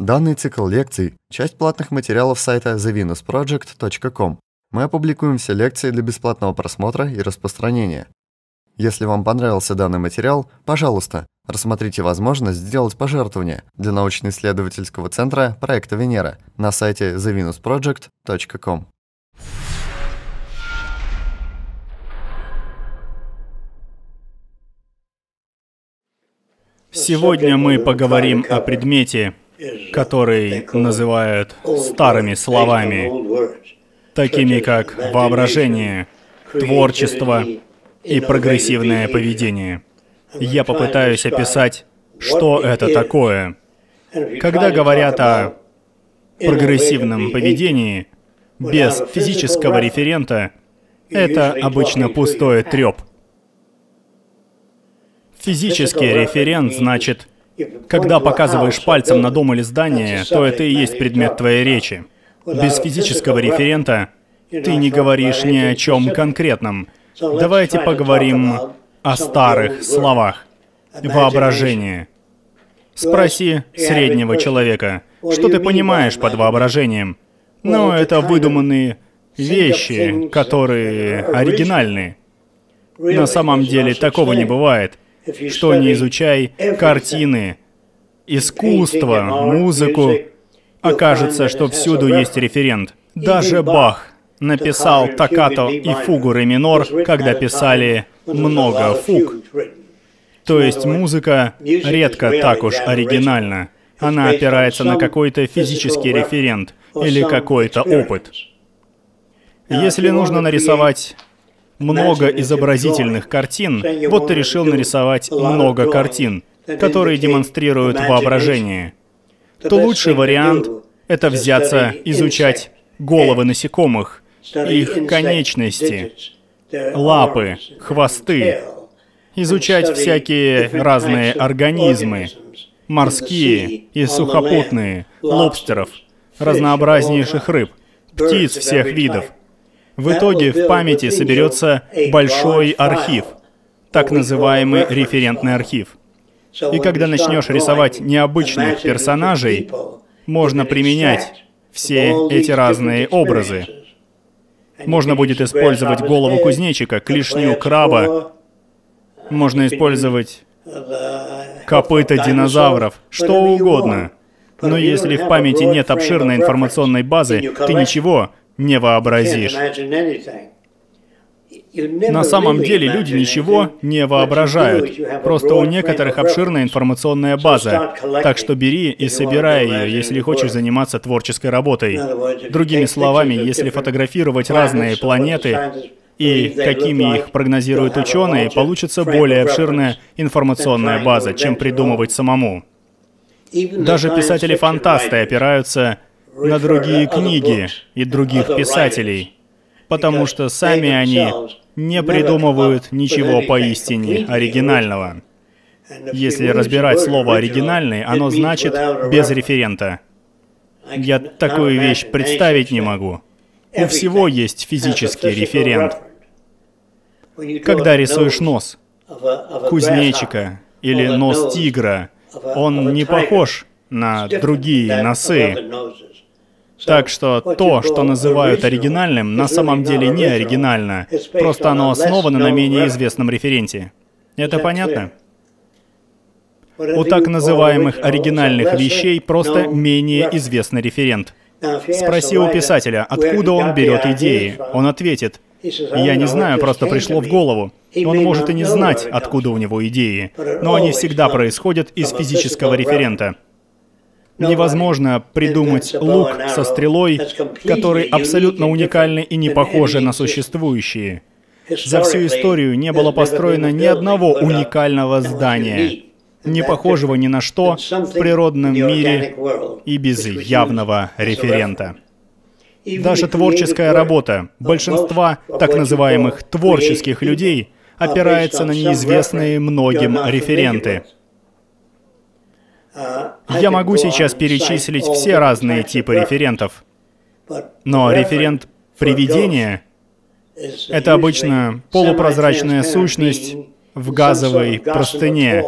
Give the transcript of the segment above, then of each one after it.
Данный цикл лекций – часть платных материалов сайта thevenusproject.com. Мы опубликуем все лекции для бесплатного просмотра и распространения. Если вам понравился данный материал, пожалуйста, рассмотрите возможность сделать пожертвование для научно-исследовательского центра проекта Венера на сайте thevenusproject.com. Сегодня мы поговорим о предмете, который называют старыми словами, такими как воображение, творчество и прогрессивное поведение. Я попытаюсь описать, что это такое. Когда говорят о прогрессивном поведении без физического референта, это обычно пустой треп. Физический референт значит когда показываешь пальцем на дом или здание, то это и есть предмет твоей речи. Без физического референта ты не говоришь ни о чем конкретном. Давайте поговорим о старых словах. Воображение. Спроси среднего человека, что ты понимаешь под воображением. Ну, это выдуманные вещи, которые оригинальны. На самом деле такого не бывает что не изучай картины, искусство, музыку, окажется, что всюду есть референт. Даже Бах написал токкато и фугу ре минор, когда писали много фуг. То есть музыка редко так уж оригинальна. Она опирается на какой-то физический референт или какой-то опыт. Если нужно нарисовать много изобразительных картин, вот ты решил нарисовать много картин, которые демонстрируют воображение, то лучший вариант — это взяться изучать головы насекомых, их конечности, лапы, хвосты, изучать всякие разные организмы, морские и сухопутные, лобстеров, разнообразнейших рыб, птиц всех видов — в итоге в памяти соберется большой архив, так называемый референтный архив. И когда начнешь рисовать необычных персонажей, можно применять все эти разные образы. Можно будет использовать голову кузнечика, клешню краба, можно использовать копыта динозавров, что угодно. Но если в памяти нет обширной информационной базы, ты ничего не вообразишь. На самом деле люди ничего не воображают. Просто у некоторых обширная информационная база. Так что бери и собирай ее, если хочешь заниматься творческой работой. Другими словами, если фотографировать разные планеты и какими их прогнозируют ученые, получится более обширная информационная база, чем придумывать самому. Даже писатели-фантасты опираются на другие книги и других писателей, потому что сами они не придумывают ничего поистине оригинального. Если разбирать слово «оригинальный», оно значит «без референта». Я такую вещь представить не могу. У всего есть физический референт. Когда рисуешь нос кузнечика или нос тигра, он не похож на другие носы. Так что то, что называют оригинальным, на самом деле не оригинально. Просто оно основано на менее известном референте. Это понятно? У так называемых оригинальных вещей просто менее известный референт. Спроси у писателя, откуда он берет идеи. Он ответит, я не знаю, просто пришло в голову. Он может и не знать, откуда у него идеи, но они всегда происходят из физического референта. Невозможно придумать лук со стрелой, который абсолютно уникальный и не похожи на существующие. За всю историю не было построено ни одного уникального здания, не похожего ни на что в природном мире и без явного референта. Даже творческая работа большинства так называемых творческих людей опирается на неизвестные многим референты — я могу сейчас перечислить все разные типы референтов, но референт привидения — это обычно полупрозрачная сущность в газовой простыне,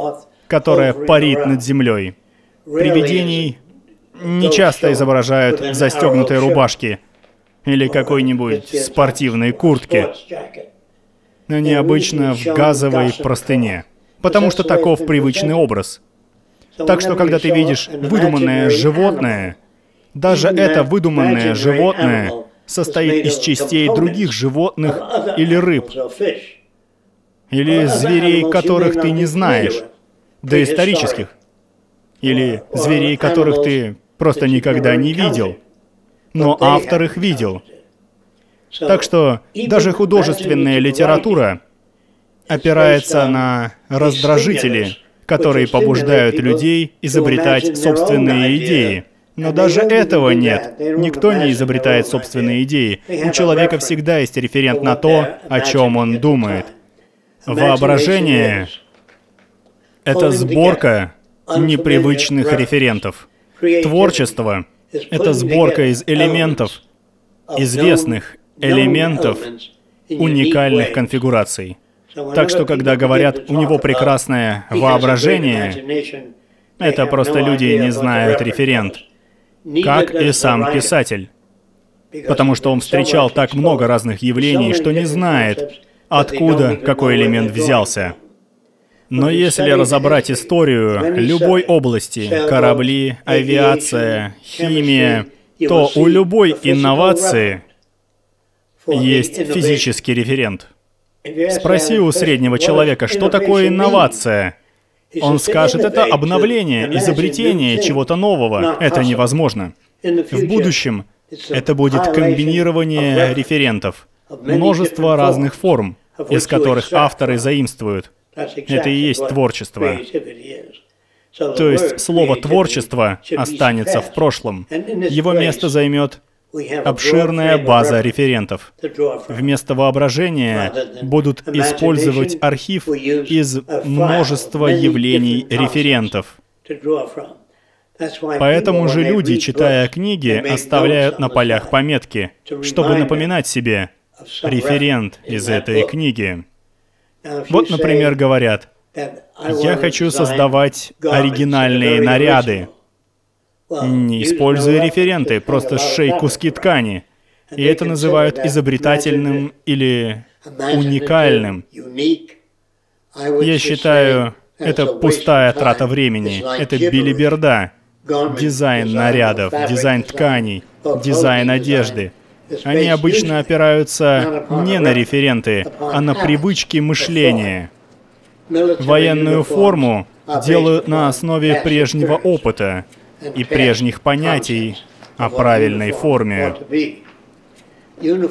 которая парит над землей. Привидений не часто изображают в застегнутой рубашке или какой-нибудь спортивной куртке, но необычно в газовой простыне, потому что таков привычный образ. Так что, когда ты видишь выдуманное животное, даже это выдуманное животное состоит из частей других животных или рыб, или зверей, которых ты не знаешь, доисторических, или зверей, которых ты просто никогда не видел, но автор их видел. Так что даже художественная литература опирается на раздражители, которые побуждают людей изобретать собственные идеи. Но даже этого нет. Никто не изобретает собственные идеи. У человека всегда есть референт на то, о чем он думает. Воображение — это сборка непривычных референтов. Творчество — это сборка из элементов, известных элементов уникальных конфигураций. Так что, когда говорят, у него прекрасное воображение, это просто люди не знают референт как и сам писатель. Потому что он встречал так много разных явлений, что не знает, откуда какой элемент взялся. Но если разобрать историю любой области, корабли, авиация, химия, то у любой инновации есть физический референт. Спроси у среднего человека, что такое инновация? Он скажет, это обновление, изобретение чего-то нового. Это невозможно. В будущем это будет комбинирование референтов, множество разных форм, из которых авторы заимствуют. Это и есть творчество. То есть слово «творчество» останется в прошлом. Его место займет обширная база референтов. Вместо воображения будут использовать архив из множества явлений референтов. Поэтому же люди, читая книги, оставляют на полях пометки, чтобы напоминать себе референт из этой книги. Вот, например, говорят, «Я хочу создавать оригинальные наряды, не используя референты, просто сшей куски ткани. И это называют изобретательным или уникальным. Я считаю, это пустая трата времени. Это билиберда. Дизайн нарядов, дизайн тканей, дизайн одежды. Они обычно опираются не на референты, а на привычки мышления. Военную форму делают на основе прежнего опыта и прежних понятий о правильной форме.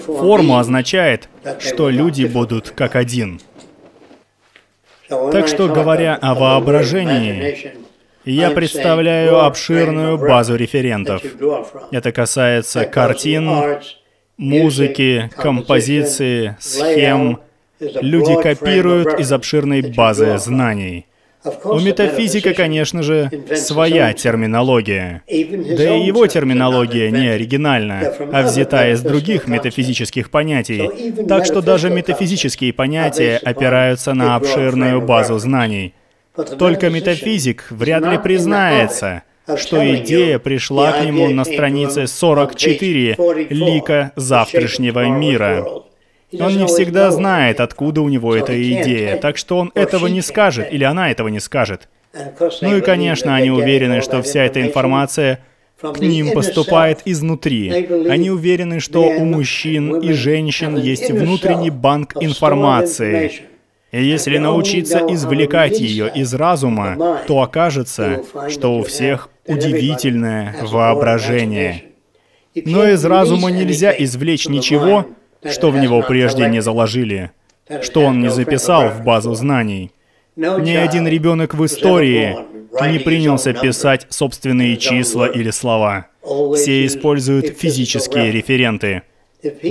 Форму означает, что люди будут как один. Так что, говоря о воображении, я представляю обширную базу референтов. Это касается картин, музыки, композиции, схем. Люди копируют из обширной базы знаний. У метафизика, конечно же, своя терминология. Да и его терминология не оригинальна, а взята из других метафизических понятий. Так что даже метафизические понятия опираются на обширную базу знаний. Только метафизик вряд ли признается, что идея пришла к нему на странице 44 лика завтрашнего мира. Он не всегда знает, откуда у него эта идея, так что он этого не скажет, или она этого не скажет. Ну и, конечно, они уверены, что вся эта информация к ним поступает изнутри. Они уверены, что у мужчин и женщин есть внутренний банк информации. И если научиться извлекать ее из разума, то окажется, что у всех удивительное воображение. Но из разума нельзя извлечь ничего, что в него прежде не заложили, что он не записал в базу знаний. Ни один ребенок в истории не принялся писать собственные числа или слова. Все используют физические референты.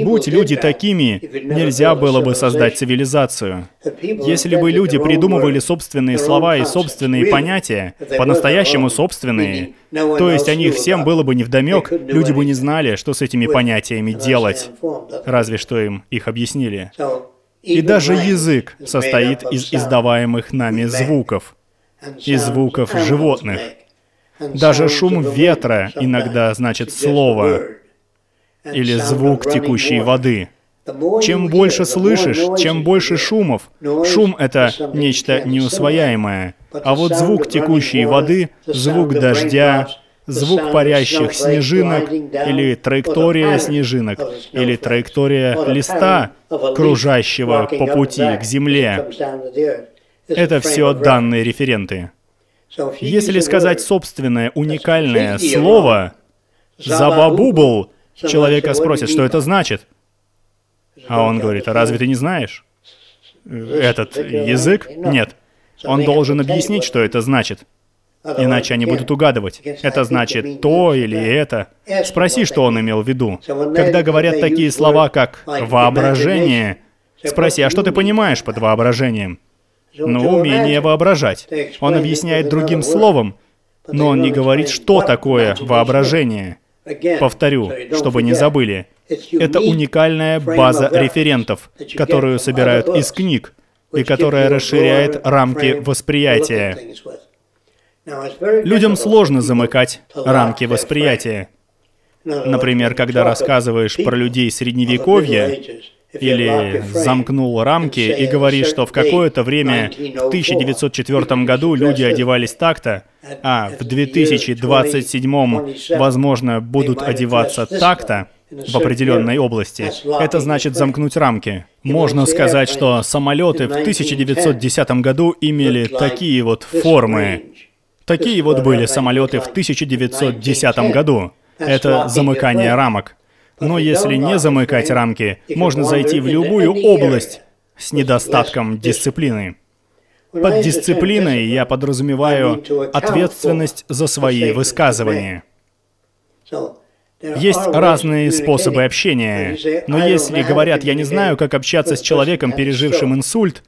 Будь люди такими, нельзя было бы создать цивилизацию. Если бы люди придумывали собственные слова и собственные понятия, по-настоящему собственные, то есть о них всем было бы невдомек, люди бы не знали, что с этими понятиями делать, разве что им их объяснили. И даже язык состоит из издаваемых нами звуков, и звуков животных. Даже шум ветра иногда значит слово или звук текущей воды. Чем больше слышишь, чем больше шумов. Шум — это нечто неусвояемое. А вот звук текущей воды, звук дождя, звук парящих снежинок, или траектория снежинок, или траектория листа, кружащего по пути к Земле. Это все данные референты. Если сказать собственное уникальное слово «забабубл», человека спросят, что это значит. А он говорит, а разве ты не знаешь? Этот язык? Нет. Он должен объяснить, что это значит. Иначе они будут угадывать. Это значит то или это. Спроси, что он имел в виду. Когда говорят такие слова, как «воображение», спроси, а что ты понимаешь под воображением? Ну, умение воображать. Он объясняет другим словом, но он не говорит, что такое воображение. Повторю, чтобы не забыли. Это уникальная база референтов, которую собирают из книг, и которая расширяет рамки восприятия. Людям сложно замыкать рамки восприятия. Например, когда рассказываешь про людей Средневековья, или замкнул рамки и говоришь, что в какое-то время, в 1904 году люди одевались так-то, а в 2027, возможно, будут одеваться так-то, в определенной области. Это значит замкнуть рамки. Можно сказать, что самолеты в 1910 году имели такие вот формы. Такие вот были самолеты в 1910 году. Это замыкание рамок. Но если не замыкать рамки, можно зайти в любую область с недостатком дисциплины. Под дисциплиной я подразумеваю ответственность за свои высказывания. Есть разные способы общения, но если говорят, я не знаю, как общаться с человеком, пережившим инсульт,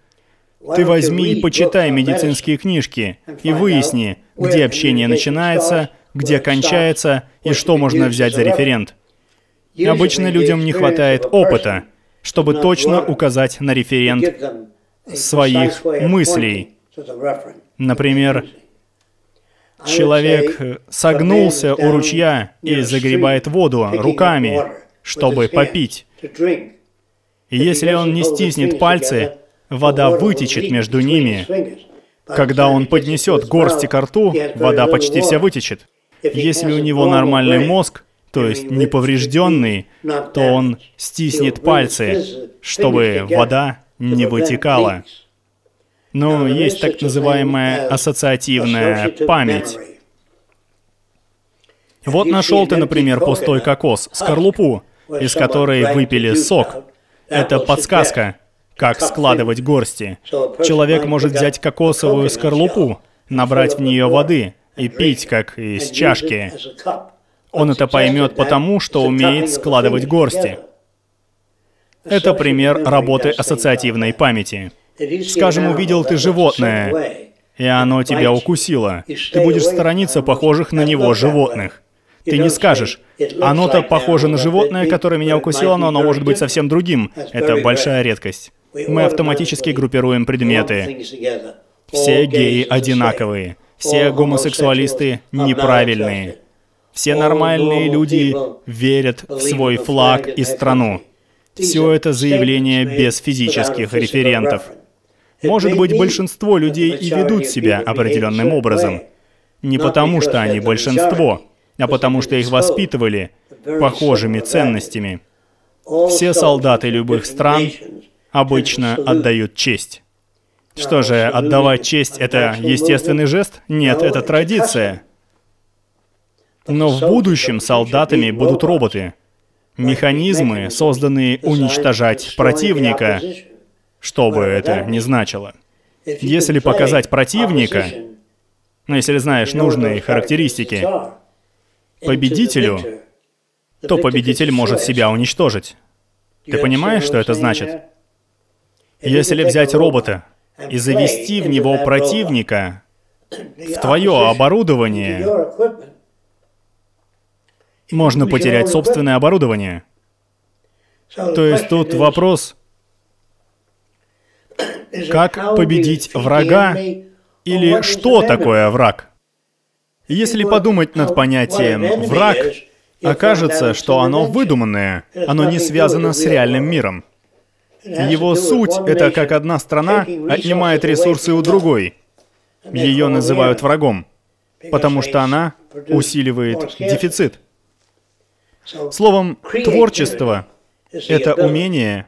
ты возьми и почитай медицинские книжки и выясни, где общение начинается, где кончается и что можно взять за референт. Обычно людям не хватает опыта, чтобы точно указать на референт своих мыслей. Например, человек согнулся у ручья и загребает воду руками, чтобы попить. Если он не стиснет пальцы, вода вытечет между ними. Когда он поднесет горсти к рту, вода почти вся вытечет. Если у него нормальный мозг, то есть неповрежденный, то он стиснет пальцы, чтобы вода не вытекала. Но есть так называемая ассоциативная память. Вот нашел ты, например, пустой кокос, скорлупу, из которой выпили сок. Это подсказка, как складывать горсти. Человек может взять кокосовую скорлупу, набрать в нее воды и пить, как из чашки. Он это поймет потому, что умеет складывать горсти. Это пример работы ассоциативной памяти. Скажем, увидел ты животное, и оно тебя укусило. Ты будешь сторониться похожих на него животных. Ты не скажешь, оно-то похоже на животное, которое меня укусило, но оно может быть совсем другим. Это большая редкость. Мы автоматически группируем предметы. Все геи одинаковые. Все гомосексуалисты неправильные. Все нормальные люди верят в свой флаг и страну. Все это заявление без физических референтов. Может быть, большинство людей и ведут себя определенным образом. Не потому, что они большинство, а потому, что их воспитывали похожими ценностями. Все солдаты любых стран обычно отдают честь. Что же, отдавать честь — это естественный жест? Нет, это традиция. Но в будущем солдатами будут роботы. Механизмы, созданные уничтожать противника, что бы это ни значило. Если показать противника, ну если знаешь нужные характеристики, победителю, то победитель может себя уничтожить. Ты понимаешь, что это значит? Если взять робота и завести в него противника, в твое оборудование, можно потерять собственное оборудование. То есть тут вопрос, как победить врага или что такое враг? Если подумать над понятием «враг», окажется, что оно выдуманное, оно не связано с реальным миром. Его суть — это как одна страна отнимает ресурсы у другой. Ее называют врагом, потому что она усиливает дефицит. Словом, творчество — это умение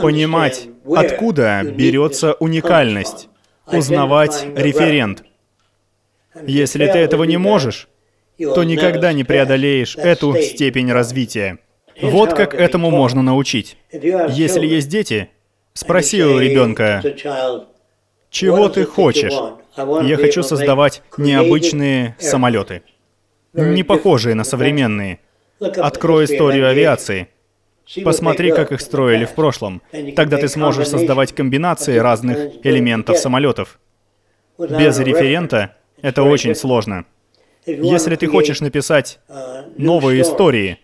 понимать, откуда берется уникальность, узнавать референт. Если ты этого не можешь, то никогда не преодолеешь эту степень развития. Вот как этому можно научить. Если есть дети, спроси у ребенка, чего ты хочешь? Я хочу создавать необычные самолеты, не похожие на современные. Открой историю авиации. Посмотри, как их строили в прошлом. Тогда ты сможешь создавать комбинации разных элементов самолетов. Без референта это очень сложно. Если ты хочешь написать новые истории,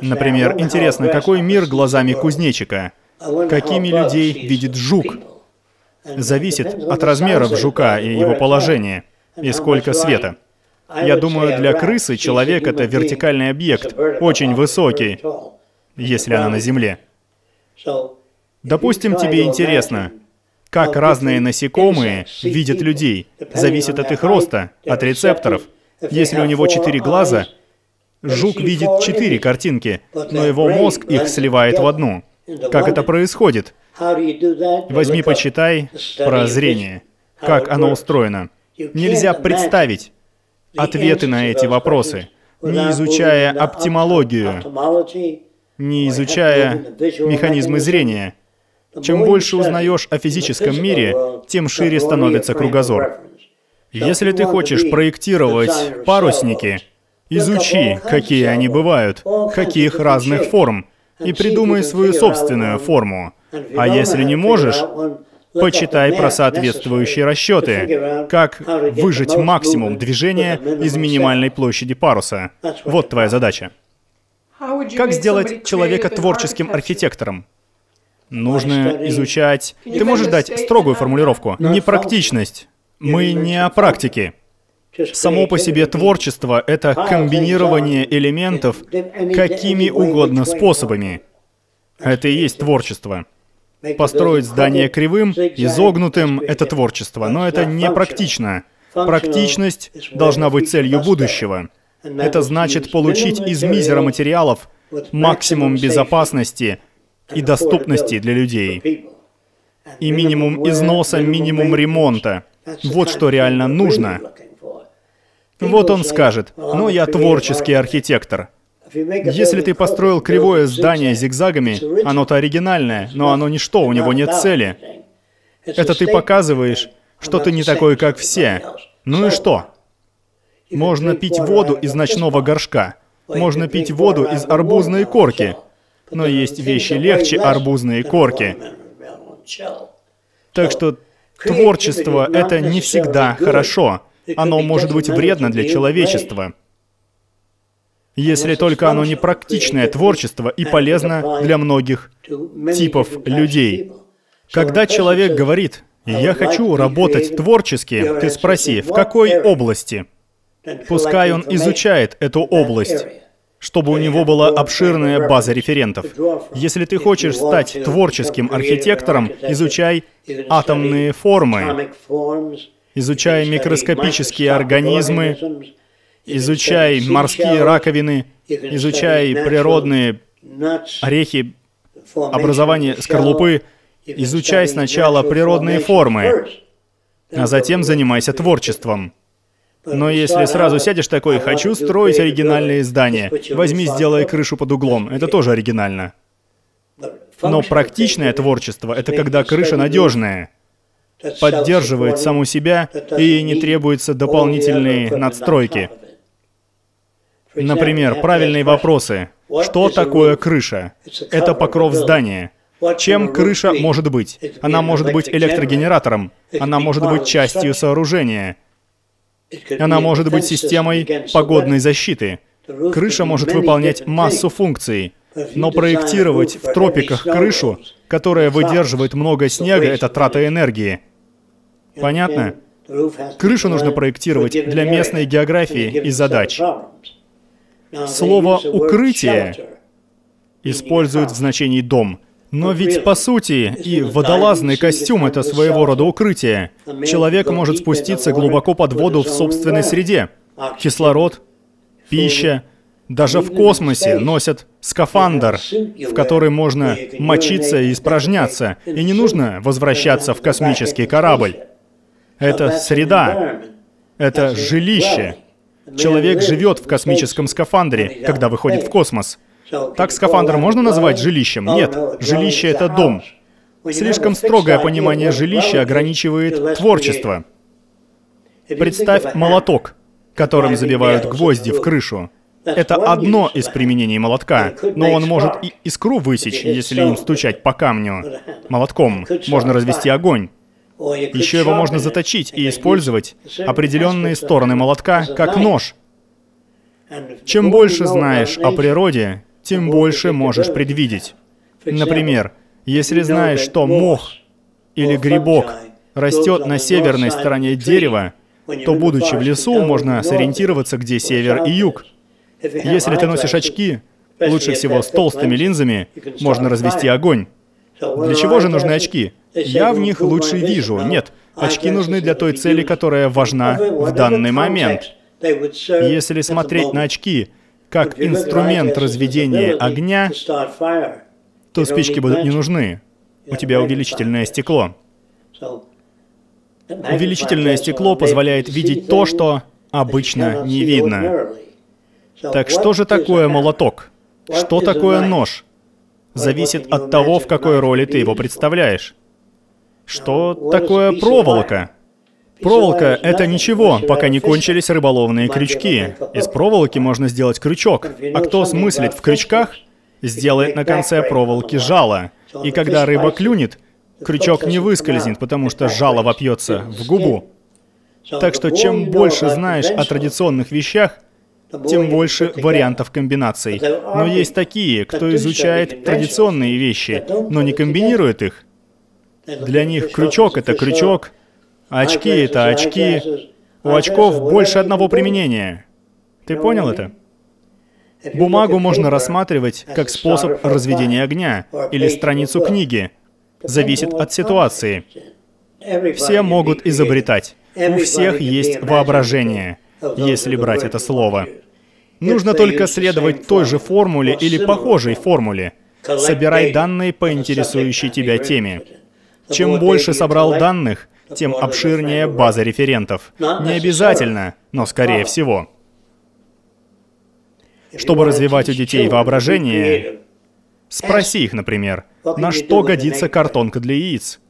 например, интересно, какой мир глазами кузнечика, какими людей видит жук, зависит от размеров жука и его положения, и сколько света. Я думаю, для крысы человек — это вертикальный объект, очень высокий, если она на Земле. Допустим, тебе интересно, как разные насекомые видят людей. Зависит от их роста, от рецепторов. Если у него четыре глаза, жук видит четыре картинки, но его мозг их сливает в одну. Как это происходит? Возьми, почитай про зрение. Как оно устроено. Нельзя представить ответы на эти вопросы, не изучая оптимологию, не изучая механизмы зрения. Чем больше узнаешь о физическом мире, тем шире становится кругозор. Если ты хочешь проектировать парусники, изучи, какие они бывают, каких разных форм, и придумай свою собственную форму. А если не можешь, почитай про соответствующие расчеты, как выжать максимум движения из минимальной площади паруса. Вот твоя задача. Как сделать человека творческим архитектором? Нужно изучать... Ты можешь дать строгую формулировку. Непрактичность. Мы не о практике. Само по себе творчество — это комбинирование элементов какими угодно способами. Это и есть творчество. Построить здание кривым, изогнутым — это творчество, но это не практично. Практичность должна быть целью будущего. Это значит получить из мизера материалов максимум безопасности — и доступности для людей. И минимум износа, минимум ремонта. Вот что реально нужно. Вот он скажет, ну я творческий архитектор. Если ты построил кривое здание зигзагами, оно-то оригинальное, но оно ничто, у него нет цели. Это ты показываешь, что ты не такой, как все. Ну и что? Можно пить воду из ночного горшка. Можно пить воду из арбузной корки но есть вещи легче арбузные корки. Так что творчество — это не всегда хорошо. Оно может быть вредно для человечества. Если только оно не практичное творчество и полезно для многих типов людей. Когда человек говорит, «Я хочу работать творчески», ты спроси, в какой области? Пускай он изучает эту область чтобы у него была обширная база референтов. Если ты хочешь стать творческим архитектором, изучай атомные формы, изучай микроскопические организмы, изучай морские раковины, изучай природные орехи, образование скорлупы, изучай сначала природные формы, а затем занимайся творчеством. Но если сразу сядешь такой, хочу строить оригинальные здания, возьми, сделай крышу под углом, это тоже оригинально. Но практичное творчество — это когда крыша надежная, поддерживает саму себя и не требуются дополнительные надстройки. Например, правильные вопросы. Что такое крыша? Это покров здания. Чем крыша может быть? Она может быть электрогенератором, она может быть частью сооружения, она может быть системой погодной защиты. Крыша может выполнять массу функций, но проектировать в тропиках крышу, которая выдерживает много снега, это трата энергии. Понятно? Крышу нужно проектировать для местной географии и задач. Слово «укрытие» используют в значении «дом», но ведь по сути и водолазный костюм — это своего рода укрытие. Человек может спуститься глубоко под воду в собственной среде. Кислород, пища, даже в космосе носят скафандр, в который можно мочиться и испражняться, и не нужно возвращаться в космический корабль. Это среда, это жилище. Человек живет в космическом скафандре, когда выходит в космос. Так скафандр можно назвать жилищем? Нет, жилище — это дом. Слишком строгое понимание жилища ограничивает творчество. Представь молоток, которым забивают гвозди в крышу. Это одно из применений молотка, но он может и искру высечь, если им стучать по камню. Молотком можно развести огонь. Еще его можно заточить и использовать определенные стороны молотка как нож. Чем больше знаешь о природе, тем больше можешь предвидеть. Например, если знаешь, что мох или грибок растет на северной стороне дерева, то, будучи в лесу, можно сориентироваться, где север и юг. Если ты носишь очки, лучше всего с толстыми линзами, можно развести огонь. Для чего же нужны очки? Я в них лучше вижу. Нет, очки нужны для той цели, которая важна в данный момент. Если смотреть на очки как инструмент разведения огня, то спички будут не нужны. У тебя увеличительное стекло. Увеличительное стекло позволяет видеть то, что обычно не видно. Так что же такое молоток? Что такое нож? Зависит от того, в какой роли ты его представляешь. Что такое проволока? Проволока — это ничего, пока не кончились рыболовные крючки. Из проволоки можно сделать крючок. А кто смыслит в крючках, сделает на конце проволоки жало. И когда рыба клюнет, крючок не выскользнет, потому что жало вопьется в губу. Так что чем больше знаешь о традиционных вещах, тем больше вариантов комбинаций. Но есть такие, кто изучает традиционные вещи, но не комбинирует их. Для них крючок — это крючок, а очки — это очки. У очков больше одного применения. Ты понял это? Бумагу можно рассматривать как способ разведения огня или страницу книги. Зависит от ситуации. Все могут изобретать. У всех есть воображение если брать это слово. Нужно только следовать той же формуле или похожей формуле. Собирай данные по интересующей тебя теме. Чем больше собрал данных, тем обширнее база референтов. Не обязательно, но скорее всего. Чтобы развивать у детей воображение, спроси их, например, на что годится картонка для яиц.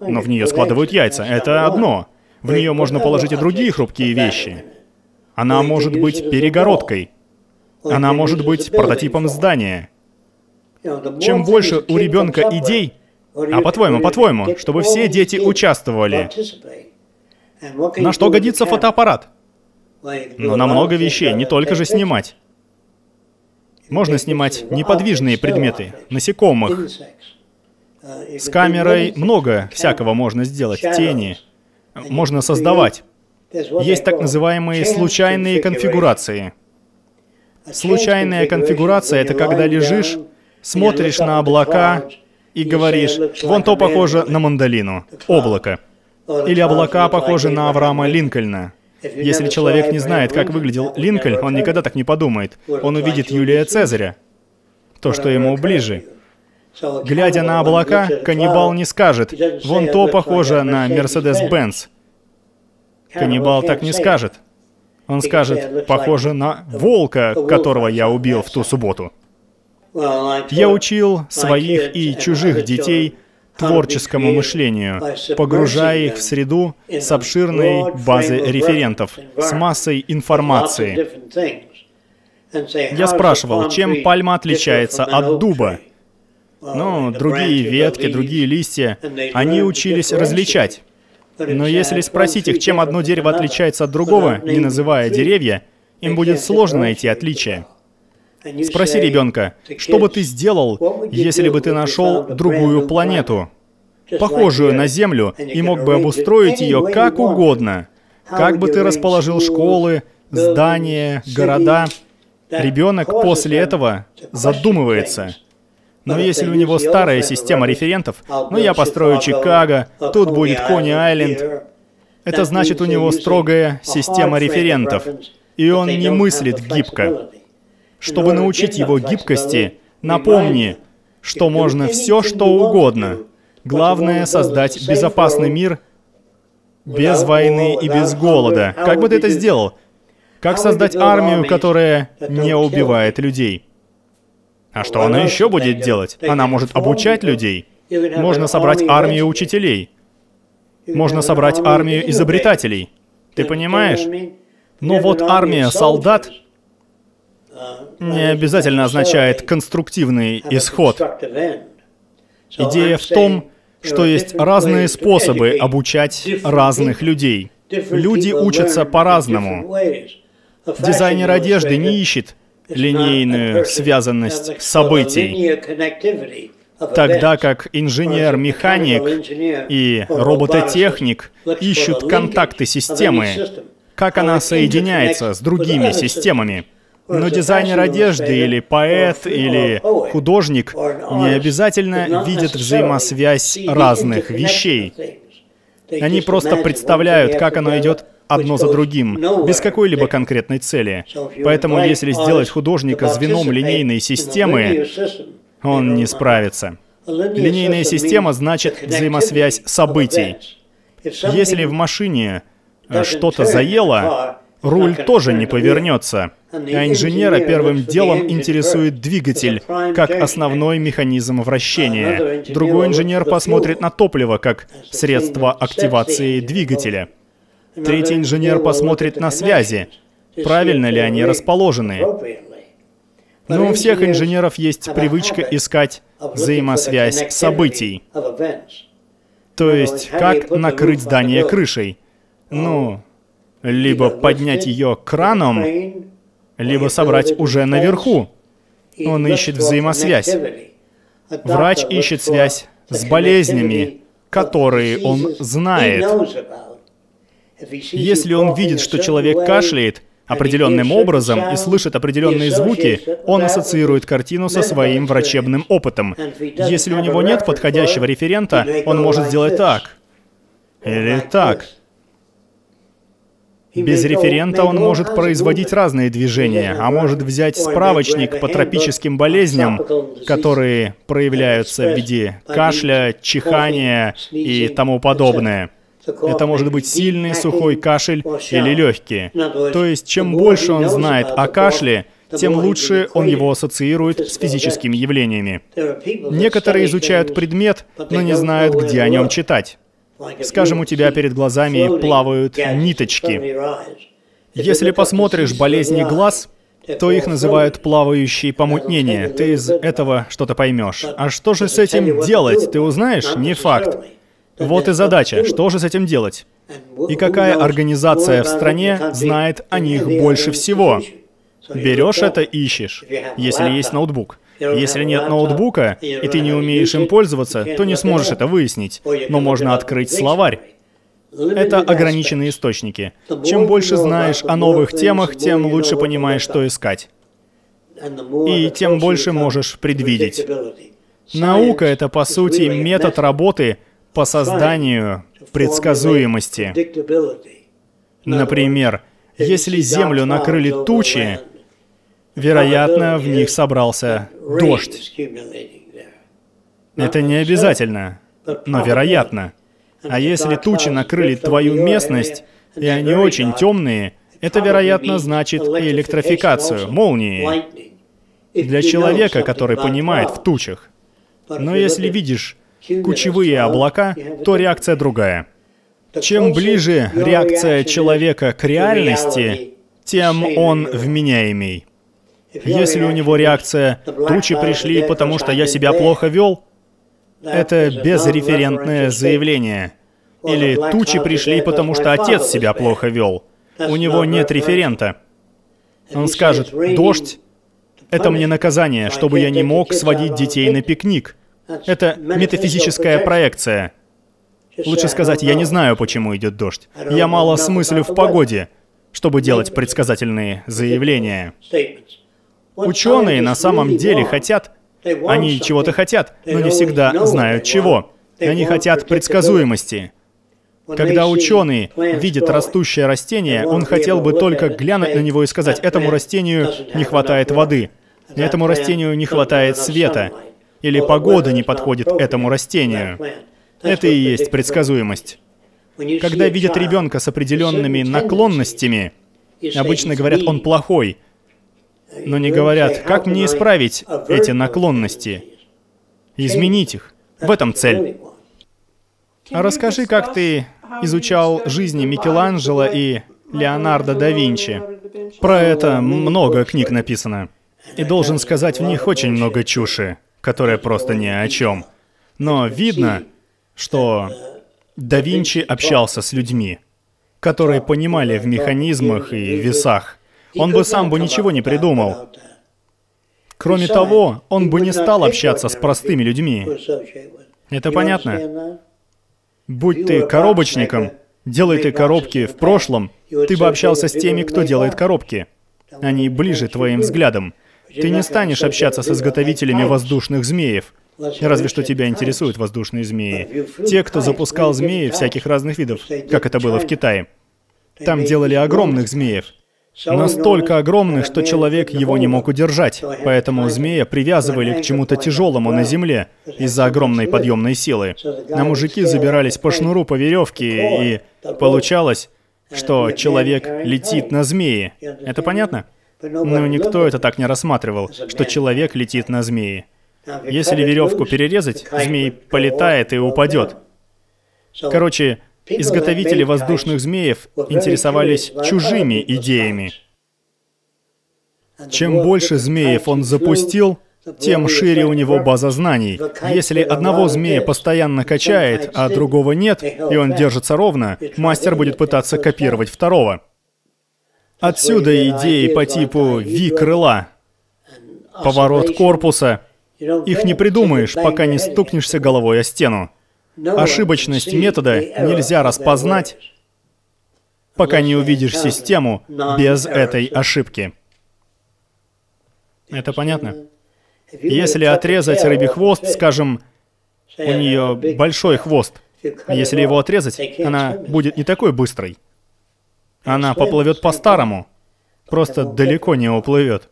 Но в нее складывают яйца. Это одно. В нее можно положить и другие хрупкие вещи. Она может быть перегородкой. Она может быть прототипом здания. Чем больше у ребенка идей, а по-твоему, по-твоему, чтобы все дети участвовали, на что годится фотоаппарат? Но на много вещей, не только же снимать. Можно снимать неподвижные предметы, насекомых. С камерой много всякого можно сделать, тени. Можно создавать. Есть так называемые случайные конфигурации. Случайная конфигурация — это когда лежишь, смотришь на облака и говоришь, вон то похоже на мандолину, облако. Или облака похожи на Авраама Линкольна. Если человек не знает, как выглядел Линкольн, он никогда так не подумает. Он увидит Юлия Цезаря, то, что ему ближе. Глядя на облака, каннибал не скажет, вон то похоже на Мерседес-Бенц. Каннибал так не скажет. Он скажет, похоже на волка, которого я убил в ту субботу. Я учил своих и чужих детей творческому мышлению, погружая их в среду с обширной базой референтов, с массой информации. Я спрашивал, чем пальма отличается от дуба? Ну, другие ветки, другие листья, они учились различать. Но если спросить их, чем одно дерево отличается от другого, не называя деревья, им будет сложно найти отличия. Спроси ребенка, что бы ты сделал, если бы ты нашел другую планету? похожую на Землю, и мог бы обустроить ее как угодно. Как бы ты расположил школы, здания, города, ребенок после этого задумывается. Но если у него старая система референтов, ну я построю Чикаго, тут будет Кони-Айленд, это значит у него строгая система референтов, и он не мыслит гибко. Чтобы научить его гибкости, напомни, что можно все, что угодно. Главное — создать безопасный мир без войны и без голода. Как бы ты это сделал? Как создать армию, которая не убивает людей? А что она еще будет делать? Она может обучать людей. Можно собрать армию учителей. Можно собрать армию изобретателей. Ты понимаешь? Но вот армия солдат не обязательно означает конструктивный исход. Идея в том, что есть разные способы обучать разных людей. Люди учатся по-разному. Дизайнер одежды не ищет линейную связанность событий, тогда как инженер-механик и робототехник ищут контакты системы, как она соединяется с другими системами. Но дизайнер одежды или поэт или художник не обязательно видят взаимосвязь разных вещей. Они просто представляют, как оно идет одно за другим, без какой-либо конкретной цели. Поэтому если сделать художника звеном линейной системы, он не справится. Линейная система значит взаимосвязь событий. Если в машине что-то заело, руль тоже не повернется. А инженера первым делом интересует двигатель, как основной механизм вращения. Другой инженер посмотрит на топливо, как средство активации двигателя. Третий инженер посмотрит на связи, правильно ли они расположены. Но у всех инженеров есть привычка искать взаимосвязь событий. То есть, как накрыть здание крышей. Ну, либо поднять ее краном, либо собрать уже наверху. Он ищет взаимосвязь. Врач ищет связь с болезнями, которые он знает. Если он видит, что человек кашляет определенным образом и слышит определенные звуки, он ассоциирует картину со своим врачебным опытом. Если у него нет подходящего референта, он может сделать так. Или так. Без референта он может производить разные движения, а может взять справочник по тропическим болезням, которые проявляются в виде кашля, чихания и тому подобное. Это может быть сильный сухой кашель или легкий. То есть, чем больше он знает о кашле, тем лучше он его ассоциирует с физическими явлениями. Некоторые изучают предмет, но не знают, где о нем читать. Скажем, у тебя перед глазами плавают ниточки. Если посмотришь болезни глаз, то их называют плавающие помутнения. Ты из этого что-то поймешь. А что же с этим делать, ты узнаешь? Не факт. Вот и задача, что же с этим делать? И какая организация в стране знает о них больше всего? Берешь это, ищешь, если есть ноутбук. Если нет ноутбука, и ты не умеешь им пользоваться, то не сможешь это выяснить. Но можно открыть словарь. Это ограниченные источники. Чем больше знаешь о новых темах, тем лучше понимаешь, что искать. И тем больше можешь предвидеть. Наука — это, по сути, метод работы по созданию предсказуемости. Например, если Землю накрыли тучи, Вероятно, в них собрался дождь. Это не обязательно, но вероятно. А если тучи накрыли твою местность, и они очень темные, это, вероятно, значит электрификацию, молнии. Для человека, который понимает в тучах. Но если видишь кучевые облака, то реакция другая. Чем ближе реакция человека к реальности, тем он вменяемей. Если у него реакция «тучи пришли, потому что я себя плохо вел», это безреферентное заявление. Или «тучи пришли, потому что отец себя плохо вел». У него нет референта. Он скажет «дождь — это мне наказание, чтобы я не мог сводить детей на пикник». Это метафизическая проекция. Лучше сказать, я не знаю, почему идет дождь. Я мало смыслю в погоде, чтобы делать предсказательные заявления. Ученые на самом деле хотят, они чего-то хотят, но не всегда знают чего. Они хотят предсказуемости. Когда ученый видит растущее растение, он хотел бы только глянуть на него и сказать, этому растению не хватает воды, этому растению не хватает света, или погода не подходит этому растению. Это и есть предсказуемость. Когда видят ребенка с определенными наклонностями, обычно говорят, он плохой, но не говорят, как мне исправить эти наклонности, изменить их. В этом цель. А расскажи, как ты изучал жизни Микеланджело и Леонардо да Винчи. Про это много книг написано. И должен сказать, в них очень много чуши, которая просто ни о чем. Но видно, что да Винчи общался с людьми, которые понимали в механизмах и весах. Он бы сам бы ничего не придумал. Кроме того, он бы не стал общаться с простыми людьми. Это понятно? Будь ты коробочником, делай ты коробки в прошлом, ты бы общался с теми, кто делает коробки. Они ближе твоим взглядам. Ты не станешь общаться с изготовителями воздушных змеев. Разве что тебя интересуют воздушные змеи. Те, кто запускал змеи всяких разных видов, как это было в Китае. Там делали огромных змеев. Настолько огромных, что человек его не мог удержать. Поэтому змея привязывали к чему-то тяжелому на земле из-за огромной подъемной силы. На мужики забирались по шнуру по веревке, и получалось, что человек летит на змеи. Это понятно? Но никто это так не рассматривал, что человек летит на змеи. Если веревку перерезать, змей полетает и упадет. Короче, изготовители воздушных змеев интересовались чужими идеями. Чем больше змеев он запустил, тем шире у него база знаний. Если одного змея постоянно качает, а другого нет, и он держится ровно, мастер будет пытаться копировать второго. Отсюда идеи по типу «ви-крыла», «поворот корпуса». Их не придумаешь, пока не стукнешься головой о стену. Ошибочность метода нельзя распознать, пока не увидишь систему без этой ошибки. Это понятно? Если отрезать рыбий хвост, скажем, у нее большой хвост, если его отрезать, она будет не такой быстрой. Она поплывет по-старому, просто далеко не уплывет.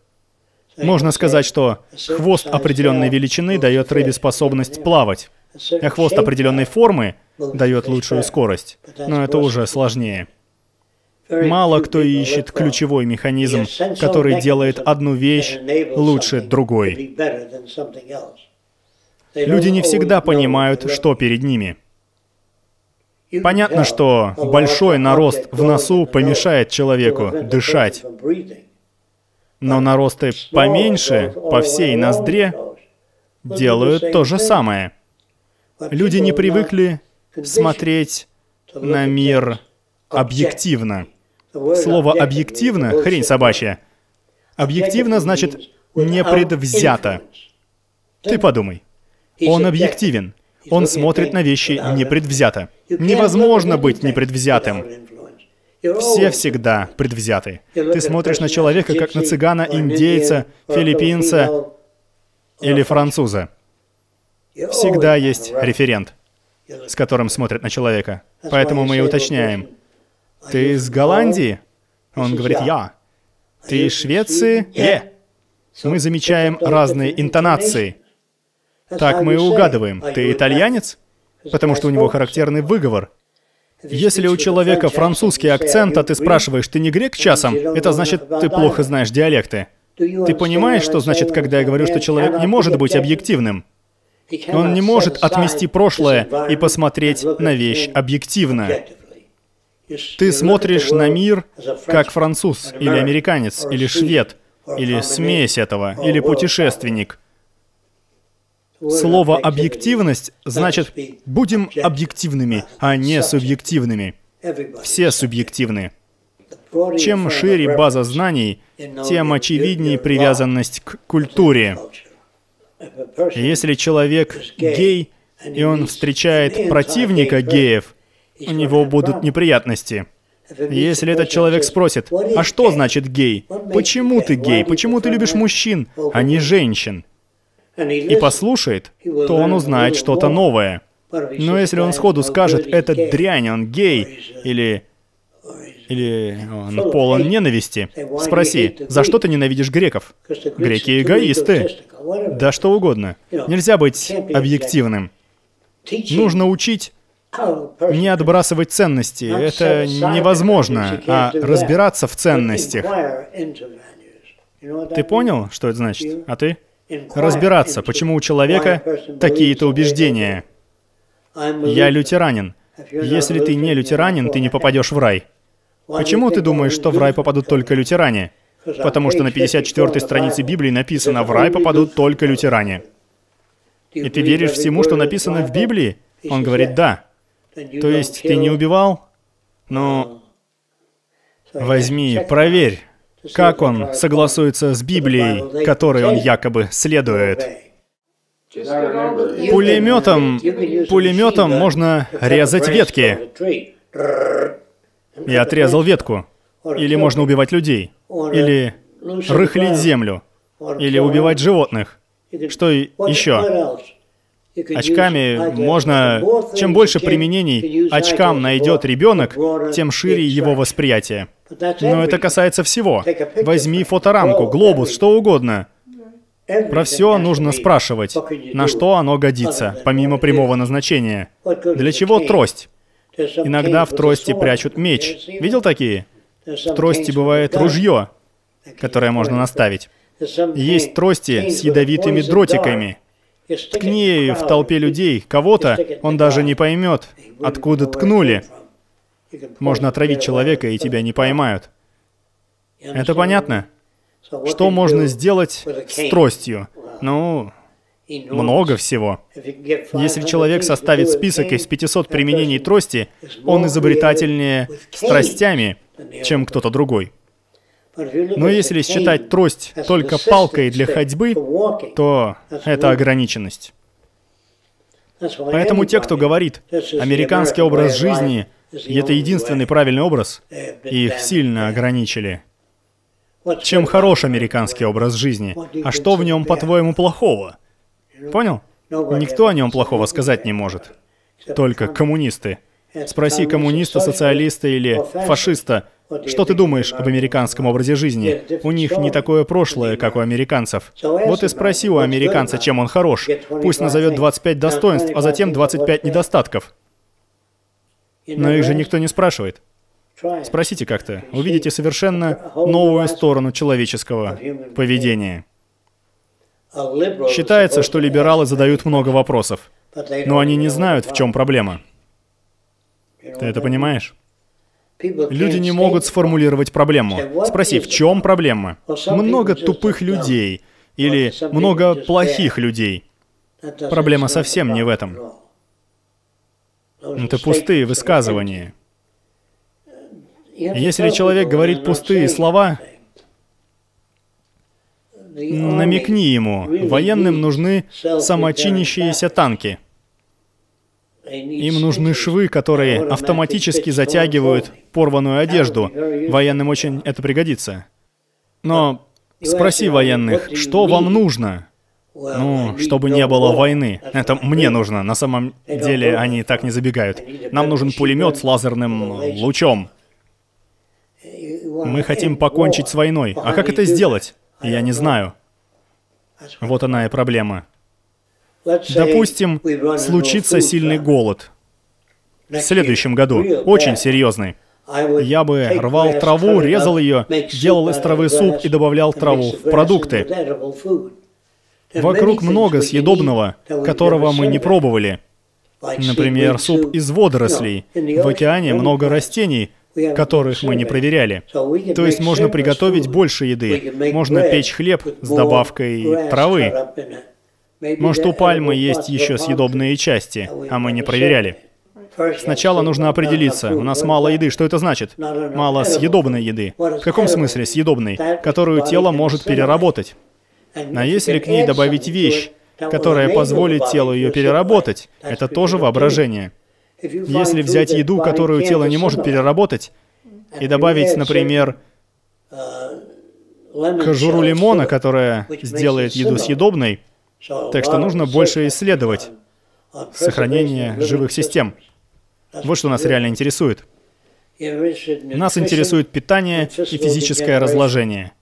Можно сказать, что хвост определенной величины дает рыбе способность плавать, хвост определенной формы дает лучшую скорость. Но это уже сложнее. Мало кто ищет ключевой механизм, который делает одну вещь лучше другой. Люди не всегда понимают, что перед ними. Понятно, что большой нарост в носу помешает человеку дышать. Но наросты поменьше по всей ноздре делают то же самое. Люди не привыкли смотреть на мир объективно. Слово «объективно» — хрень собачья. Объективно значит непредвзято. Ты подумай. Он объективен. Он смотрит на вещи непредвзято. Невозможно быть непредвзятым. Все всегда предвзяты. Ты смотришь на человека, как на цыгана, индейца, филиппинца или француза. Всегда есть референт, с которым смотрят на человека. Поэтому мы и уточняем. Ты из Голландии? Он говорит, я. Ты из Швеции? Е. Мы замечаем разные интонации. Так мы и угадываем. Ты итальянец? Потому что у него характерный выговор. Если у человека французский акцент, а ты спрашиваешь, ты не грек часом, это значит, ты плохо знаешь диалекты. Ты понимаешь, что значит, когда я говорю, что человек не может быть объективным? Он не может отмести прошлое и посмотреть на вещь объективно. Ты смотришь на мир как француз, или американец, или швед, или смесь этого, или путешественник. Слово «объективность» значит «будем объективными, а не субъективными». Все субъективны. Чем шире база знаний, тем очевиднее привязанность к культуре. Если человек гей, и он встречает противника геев, у него будут неприятности. Если этот человек спросит, а что значит гей? Почему ты гей? Почему ты любишь мужчин, а не женщин? И послушает, то он узнает что-то новое. Но если он сходу скажет, это дрянь, он гей, или или он полон ненависти. Спроси, за что ты ненавидишь греков? Греки эгоисты. Да что угодно. Нельзя быть объективным. Нужно учить не отбрасывать ценности. Это невозможно, а разбираться в ценностях. Ты понял, что это значит? А ты? Разбираться, почему у человека такие-то убеждения. Я лютеранин. Если ты не лютеранин, ты не попадешь в рай. Почему ты думаешь, что в рай попадут только лютеране? Потому что на 54-й странице Библии написано «В рай попадут только лютеране». И ты веришь всему, что написано в Библии? Он говорит «Да». То есть ты не убивал? Ну, возьми, проверь, как он согласуется с Библией, которой он якобы следует. Пулеметом, пулеметом можно резать ветки. Я отрезал ветку. Или можно убивать людей. Или рыхлить землю. Или убивать животных. Что еще? Очками можно... Чем больше применений очкам найдет ребенок, тем шире его восприятие. Но это касается всего. Возьми фоторамку, глобус, что угодно. Про все нужно спрашивать, на что оно годится, помимо прямого назначения. Для чего трость? Иногда в трости прячут меч. Видел такие? В трости бывает ружье, которое можно наставить. Есть трости с ядовитыми дротиками. Ткни в толпе людей кого-то, он даже не поймет, откуда ткнули. Можно отравить человека, и тебя не поймают. Это понятно? Что можно сделать с тростью? Ну, много всего. Если человек составит список из 500 применений трости, он изобретательнее страстями, чем кто-то другой. Но если считать трость только палкой для ходьбы, то это ограниченность. Поэтому те, кто говорит, американский образ жизни — это единственный правильный образ, их сильно ограничили. Чем хорош американский образ жизни? А что в нем, по-твоему, плохого? Понял? Никто о нем плохого сказать не может. Только коммунисты. Спроси коммуниста, социалиста или фашиста, что ты думаешь об американском образе жизни? У них не такое прошлое, как у американцев. Вот и спроси у американца, чем он хорош. Пусть назовет 25 достоинств, а затем 25 недостатков. Но их же никто не спрашивает. Спросите как-то. Увидите совершенно новую сторону человеческого поведения. Считается, что либералы задают много вопросов, но они не знают, в чем проблема. Ты это понимаешь? Люди не могут сформулировать проблему. Спроси, в чем проблема? Много тупых людей или много плохих людей. Проблема совсем не в этом. Это пустые высказывания. Если человек говорит пустые слова, намекни ему, военным нужны самочинящиеся танки. Им нужны швы, которые автоматически затягивают порванную одежду. Военным очень это пригодится. Но спроси военных, что вам нужно? Ну, чтобы не было войны. Это мне нужно. На самом деле они так не забегают. Нам нужен пулемет с лазерным лучом. Мы хотим покончить с войной. А как это сделать? Я не знаю. Вот она и проблема. Допустим, случится сильный голод. В следующем году. Очень серьезный. Я бы рвал траву, резал ее, делал из травы суп и добавлял траву в продукты. Вокруг много съедобного, которого мы не пробовали. Например, суп из водорослей. В океане много растений, которых мы не проверяли. То есть можно приготовить больше еды. Можно печь хлеб с добавкой травы. Может, у пальмы есть еще съедобные части, а мы не проверяли. Сначала нужно определиться. У нас мало еды. Что это значит? Мало съедобной еды. В каком смысле съедобной? Которую тело может переработать. А если к ней добавить вещь, которая позволит телу ее переработать. Это тоже воображение. Если взять еду, которую тело не может переработать, и добавить, например, кожуру лимона, которая сделает еду съедобной, так что нужно больше исследовать сохранение живых систем. Вот что нас реально интересует. Нас интересует питание и физическое разложение.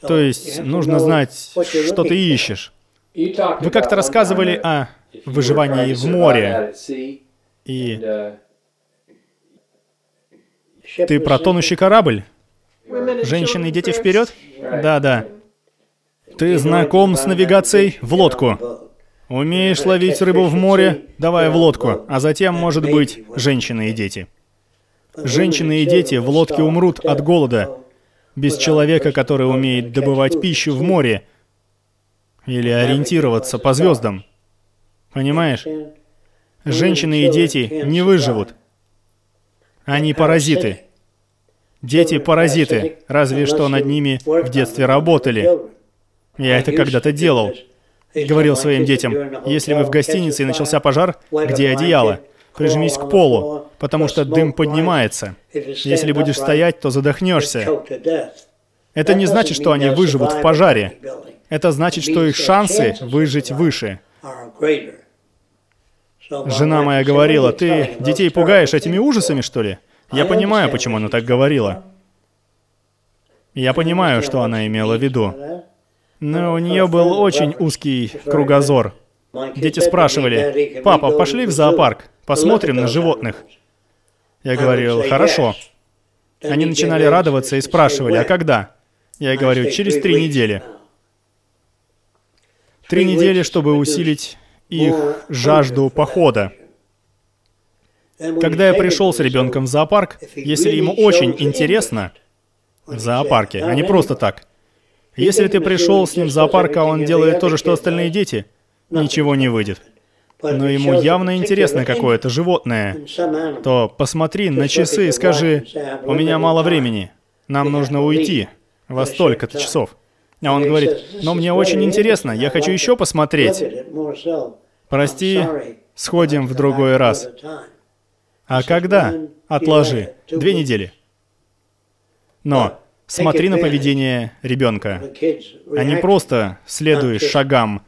То есть нужно знать, что ты ищешь. Вы как-то рассказывали о выживании в море. И ты про тонущий корабль? Женщины и дети вперед? Да, да. Ты знаком с навигацией в лодку? Умеешь ловить рыбу в море? Давай в лодку. А затем, может быть, женщины и дети. Женщины и дети в лодке умрут от голода, без человека, который умеет добывать пищу в море или ориентироваться по звездам. Понимаешь? Женщины и дети не выживут. Они паразиты. Дети паразиты, разве что над ними в детстве работали. Я это когда-то делал. Говорил своим детям, если вы в гостинице и начался пожар, где одеяло? Прижмись к полу, потому что дым поднимается. Если будешь стоять, то задохнешься. Это не значит, что они выживут в пожаре. Это значит, что их шансы выжить выше. Жена моя говорила, ты детей пугаешь этими ужасами, что ли? Я понимаю, почему она так говорила. Я понимаю, что она имела в виду. Но у нее был очень узкий кругозор. Дети спрашивали, «Папа, пошли в зоопарк, посмотрим на животных». Я говорил, «Хорошо». Они начинали радоваться и спрашивали, «А когда?» Я говорю, «Через три недели». Три недели, чтобы усилить их жажду похода. Когда я пришел с ребенком в зоопарк, если ему очень интересно в зоопарке, а не просто так. Если ты пришел с ним в зоопарк, а он делает то же, что остальные дети, ничего не выйдет. Но ему явно интересно какое-то животное, то посмотри на часы и скажи, у меня мало времени, нам нужно уйти во столько-то часов. А он говорит, но мне очень интересно, я хочу еще посмотреть. Прости, сходим в другой раз. А когда? Отложи. Две недели. Но смотри на поведение ребенка, а не просто следуй шагам.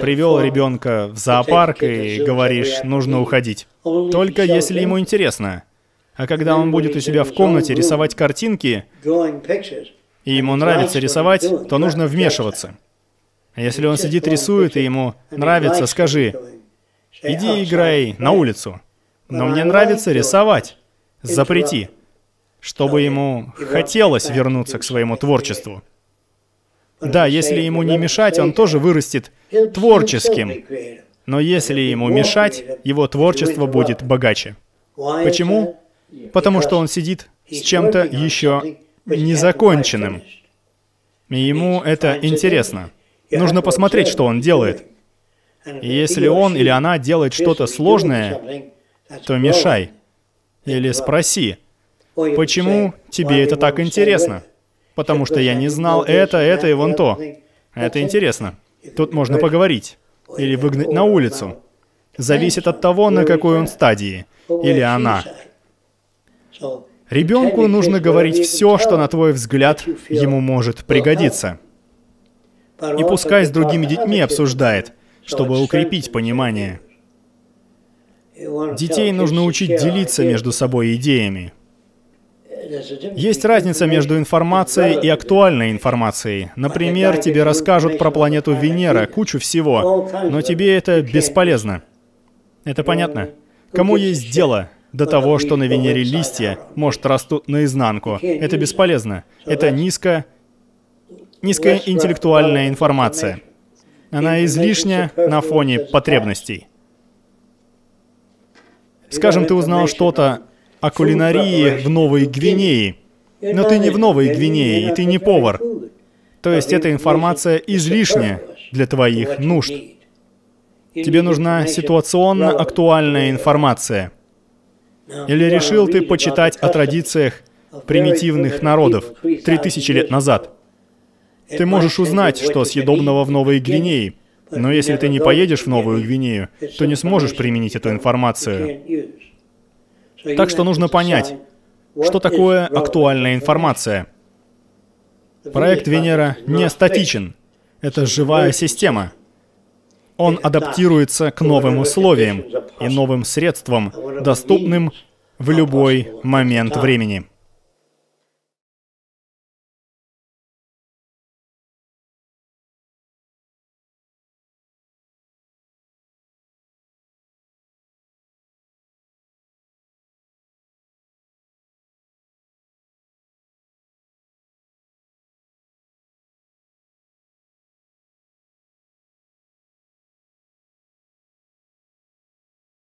Привел ребенка в зоопарк и говоришь, нужно уходить. Только если ему интересно. А когда он будет у себя в комнате рисовать картинки, и ему нравится рисовать, то нужно вмешиваться. А если он сидит рисует, и ему нравится, скажи, иди играй на улицу. Но мне нравится рисовать. Запрети. Чтобы ему хотелось вернуться к своему творчеству. Да, если ему не мешать, он тоже вырастет творческим. Но если ему мешать, его творчество будет богаче. Почему? Потому что он сидит с чем-то еще незаконченным. И ему это интересно. Нужно посмотреть, что он делает. И если он или она делает что-то сложное, то мешай. Или спроси, почему тебе это так интересно? Потому что я не знал это, это и вон то. Это интересно. Тут можно поговорить. Или выгнать на улицу. Зависит от того, на какой он стадии. Или она. Ребенку нужно говорить все, что, на твой взгляд, ему может пригодиться. И пускай с другими детьми обсуждает, чтобы укрепить понимание. Детей нужно учить делиться между собой идеями. Есть разница между информацией и актуальной информацией. Например, тебе расскажут про планету Венера, кучу всего, но тебе это бесполезно. Это понятно? Кому есть дело до того, что на Венере листья, может, растут наизнанку? Это бесполезно. Это низко... низкая интеллектуальная информация. Она излишня на фоне потребностей. Скажем, ты узнал что-то о кулинарии в Новой Гвинее, но ты не в Новой Гвинее, и ты не повар. То есть эта информация излишняя для твоих нужд. Тебе нужна ситуационно актуальная информация. Или решил ты почитать о традициях примитивных народов 3000 лет назад? Ты можешь узнать, что съедобного в Новой Гвинее, Но если ты не поедешь в Новую Гвинею, то не сможешь применить эту информацию. Так что нужно понять, что такое актуальная информация. Проект Венера не статичен. Это живая система. Он адаптируется к новым условиям и новым средствам, доступным в любой момент времени.